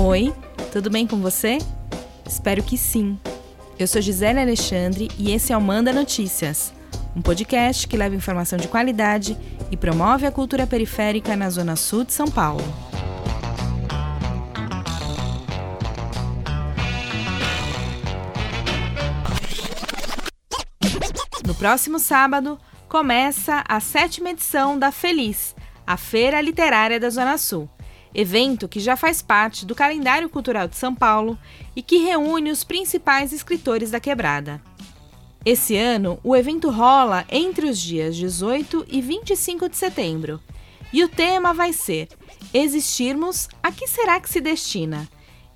Oi, tudo bem com você? Espero que sim. Eu sou Gisele Alexandre e esse é o Manda Notícias, um podcast que leva informação de qualidade e promove a cultura periférica na Zona Sul de São Paulo. No próximo sábado, começa a sétima edição da Feliz, a Feira Literária da Zona Sul evento que já faz parte do calendário cultural de São Paulo e que reúne os principais escritores da quebrada. Esse ano, o evento rola entre os dias 18 e 25 de setembro. E o tema vai ser Existirmos, a que será que se destina?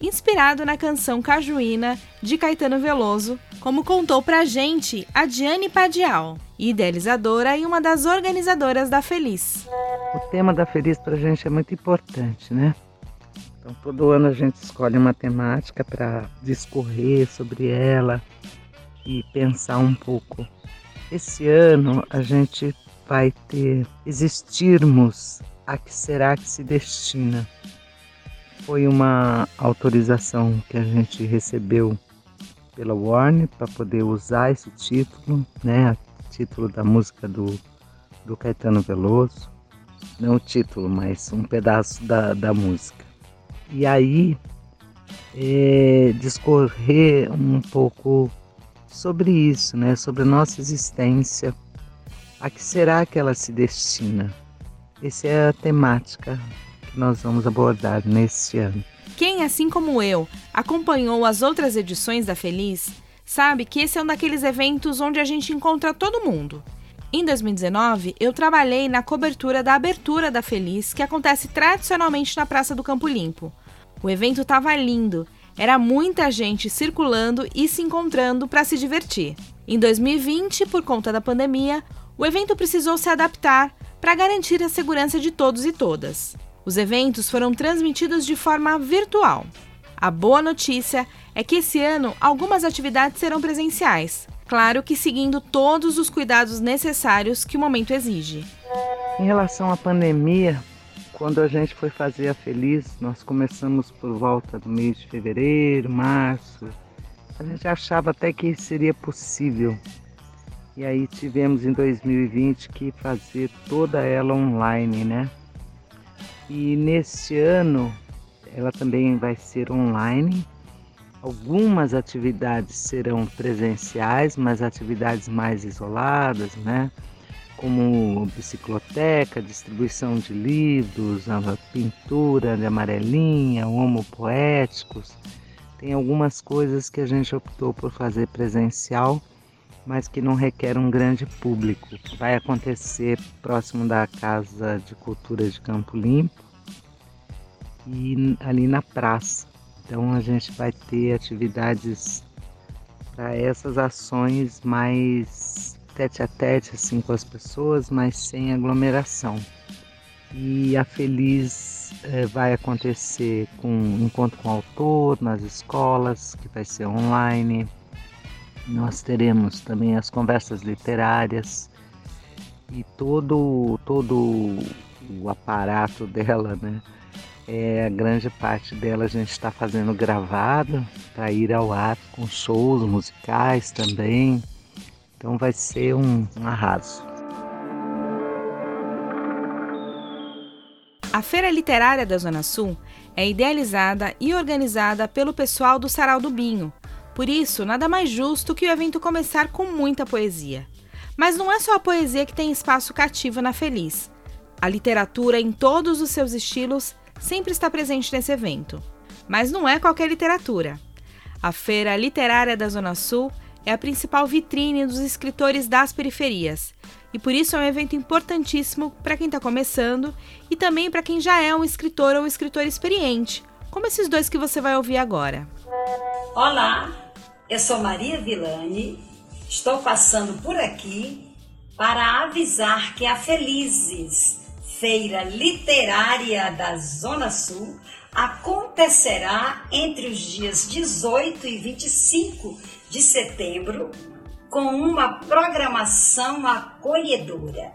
Inspirado na canção Cajuína de Caetano Veloso, como contou pra gente a Diane Padial, idealizadora e uma das organizadoras da Feliz. O tema da Feliz para a gente é muito importante, né? Então, todo ano a gente escolhe uma temática para discorrer sobre ela e pensar um pouco. Esse ano a gente vai ter Existirmos, a que será que se destina? Foi uma autorização que a gente recebeu pela Warner para poder usar esse título, né? título da música do, do Caetano Veloso. Não o título, mas um pedaço da, da música. E aí, é, discorrer um pouco sobre isso, né? sobre a nossa existência. A que será que ela se destina? Essa é a temática que nós vamos abordar nesse ano. Quem, assim como eu, acompanhou as outras edições da Feliz, sabe que esse é um daqueles eventos onde a gente encontra todo mundo. Em 2019, eu trabalhei na cobertura da abertura da Feliz, que acontece tradicionalmente na Praça do Campo Limpo. O evento estava lindo, era muita gente circulando e se encontrando para se divertir. Em 2020, por conta da pandemia, o evento precisou se adaptar para garantir a segurança de todos e todas. Os eventos foram transmitidos de forma virtual. A boa notícia é que esse ano algumas atividades serão presenciais, claro que seguindo todos os cuidados necessários que o momento exige. Em relação à pandemia, quando a gente foi fazer a Feliz, nós começamos por volta do mês de fevereiro, março. A gente achava até que seria possível. E aí tivemos em 2020 que fazer toda ela online, né? E neste ano ela também vai ser online. Algumas atividades serão presenciais, mas atividades mais isoladas, né? Como bicicloteca, distribuição de livros, pintura de amarelinha, homopoéticos. Tem algumas coisas que a gente optou por fazer presencial, mas que não requer um grande público. Vai acontecer próximo da Casa de Cultura de Campo Limpo e ali na praça. Então a gente vai ter atividades para essas ações mais tete a tete assim com as pessoas, mas sem aglomeração. E a Feliz eh, vai acontecer com encontro com o autor nas escolas, que vai ser online. Nós teremos também as conversas literárias e todo todo o aparato dela, né? É, a grande parte dela a gente está fazendo gravado para ir ao ar com shows musicais também. Então vai ser um, um arraso. A Feira Literária da Zona Sul é idealizada e organizada pelo pessoal do Sarau do Binho. Por isso, nada mais justo que o evento começar com muita poesia. Mas não é só a poesia que tem espaço cativo na Feliz. A literatura, em todos os seus estilos, sempre está presente nesse evento. Mas não é qualquer literatura. A Feira Literária da Zona Sul é a principal vitrine dos escritores das periferias e por isso é um evento importantíssimo para quem está começando e também para quem já é um escritor ou escritor experiente, como esses dois que você vai ouvir agora. Olá, eu sou Maria Vilani, estou passando por aqui para avisar que a Felizes Feira Literária da Zona Sul acontecerá entre os dias 18 e 25 de setembro com uma programação acolhedora.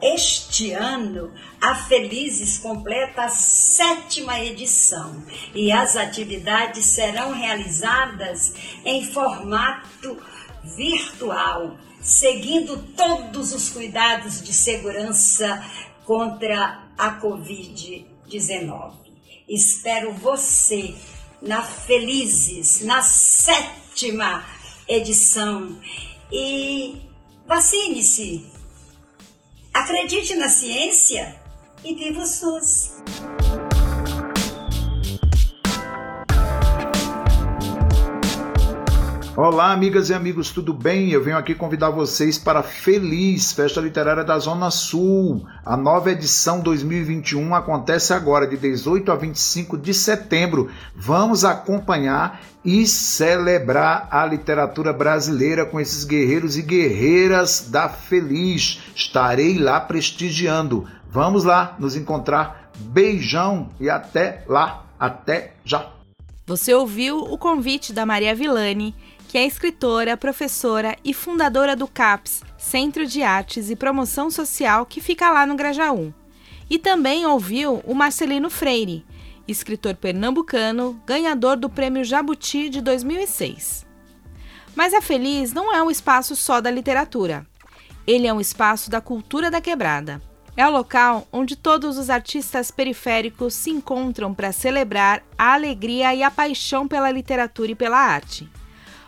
Este ano, a Felizes completa a sétima edição e as atividades serão realizadas em formato virtual, seguindo todos os cuidados de segurança contra a Covid-19. Espero você na Felizes, na sétima edição. E vacine-se. Acredite na ciência e viva o SUS. Olá, amigas e amigos, tudo bem? Eu venho aqui convidar vocês para Feliz Festa Literária da Zona Sul. A nova edição 2021 acontece agora, de 18 a 25 de setembro. Vamos acompanhar e celebrar a literatura brasileira com esses guerreiros e guerreiras da Feliz. Estarei lá prestigiando. Vamos lá nos encontrar. Beijão e até lá. Até já. Você ouviu o convite da Maria Villani que é escritora, professora e fundadora do CAPS, Centro de Artes e Promoção Social, que fica lá no Grajaú. E também ouviu o Marcelino Freire, escritor pernambucano, ganhador do Prêmio Jabuti de 2006. Mas a Feliz não é um espaço só da literatura. Ele é um espaço da cultura da quebrada. É o local onde todos os artistas periféricos se encontram para celebrar a alegria e a paixão pela literatura e pela arte.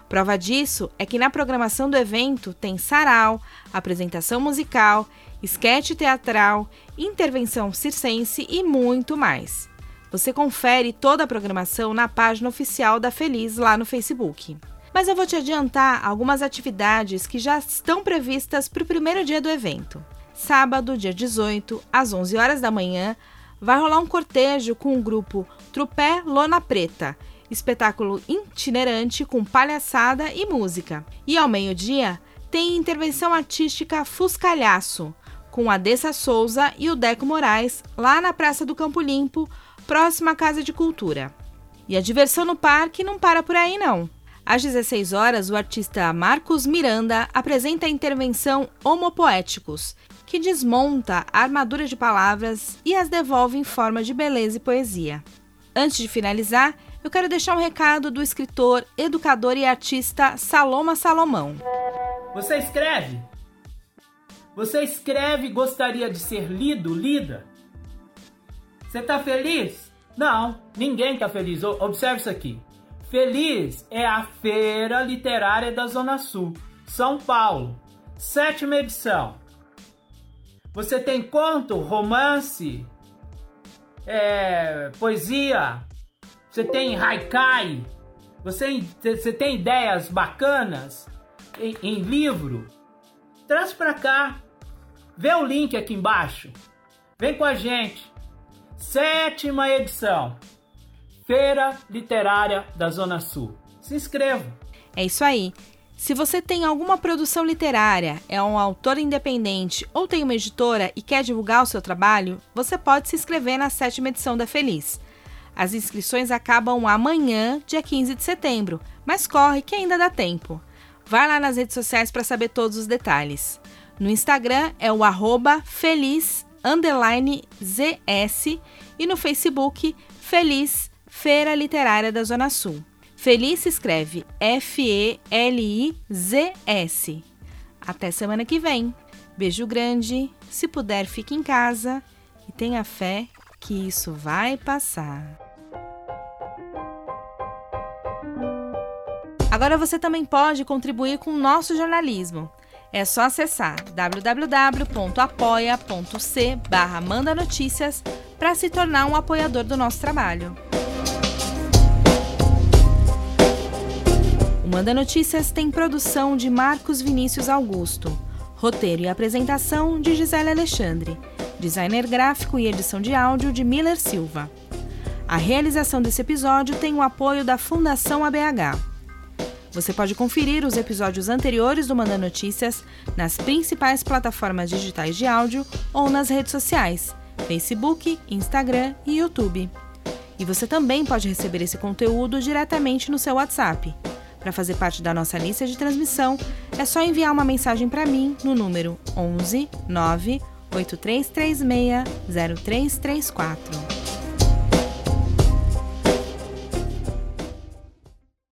Prova disso é que na programação do evento tem sarau, apresentação musical, esquete teatral, intervenção circense e muito mais. Você confere toda a programação na página oficial da Feliz lá no Facebook. Mas eu vou te adiantar algumas atividades que já estão previstas para o primeiro dia do evento. Sábado, dia 18, às 11 horas da manhã, vai rolar um cortejo com o grupo Trupé Lona Preta espetáculo itinerante com palhaçada e música. E ao meio-dia tem intervenção artística Fuscalhaço, com a Dessa Souza e o Deco Moraes, lá na Praça do Campo Limpo, próxima à Casa de Cultura. E a diversão no parque não para por aí não. Às 16 horas, o artista Marcos Miranda apresenta a intervenção Homopoéticos, que desmonta a armadura de palavras e as devolve em forma de beleza e poesia. Antes de finalizar, eu quero deixar um recado do escritor, educador e artista Saloma Salomão. Você escreve? Você escreve e gostaria de ser lido, lida? Você está feliz? Não, ninguém está feliz. Observe isso aqui. Feliz é a Feira Literária da Zona Sul, São Paulo, sétima edição. Você tem conto, romance, é, poesia, você tem haikai, você, você tem ideias bacanas em, em livro, traz para cá. Vê o link aqui embaixo. Vem com a gente. Sétima edição. Feira Literária da Zona Sul. Se inscreva. É isso aí. Se você tem alguma produção literária, é um autor independente ou tem uma editora e quer divulgar o seu trabalho, você pode se inscrever na sétima edição da Feliz. As inscrições acabam amanhã, dia 15 de setembro, mas corre que ainda dá tempo. Vai lá nas redes sociais para saber todos os detalhes. No Instagram é o arroba feliz ZS e no Facebook Feliz Feira Literária da Zona Sul. Feliz se escreve F-E-L-I-Z-S. Até semana que vem. Beijo grande. Se puder, fique em casa e tenha fé que isso vai passar. Agora você também pode contribuir com o nosso jornalismo. É só acessar www.apoia.c barra Manda Notícias para se tornar um apoiador do nosso trabalho. O Manda Notícias tem produção de Marcos Vinícius Augusto, roteiro e apresentação de Gisele Alexandre, designer gráfico e edição de áudio de Miller Silva. A realização desse episódio tem o apoio da Fundação ABH. Você pode conferir os episódios anteriores do Manda Notícias nas principais plataformas digitais de áudio ou nas redes sociais, Facebook, Instagram e YouTube. E você também pode receber esse conteúdo diretamente no seu WhatsApp. Para fazer parte da nossa lista de transmissão, é só enviar uma mensagem para mim no número 11 9 8336 0334.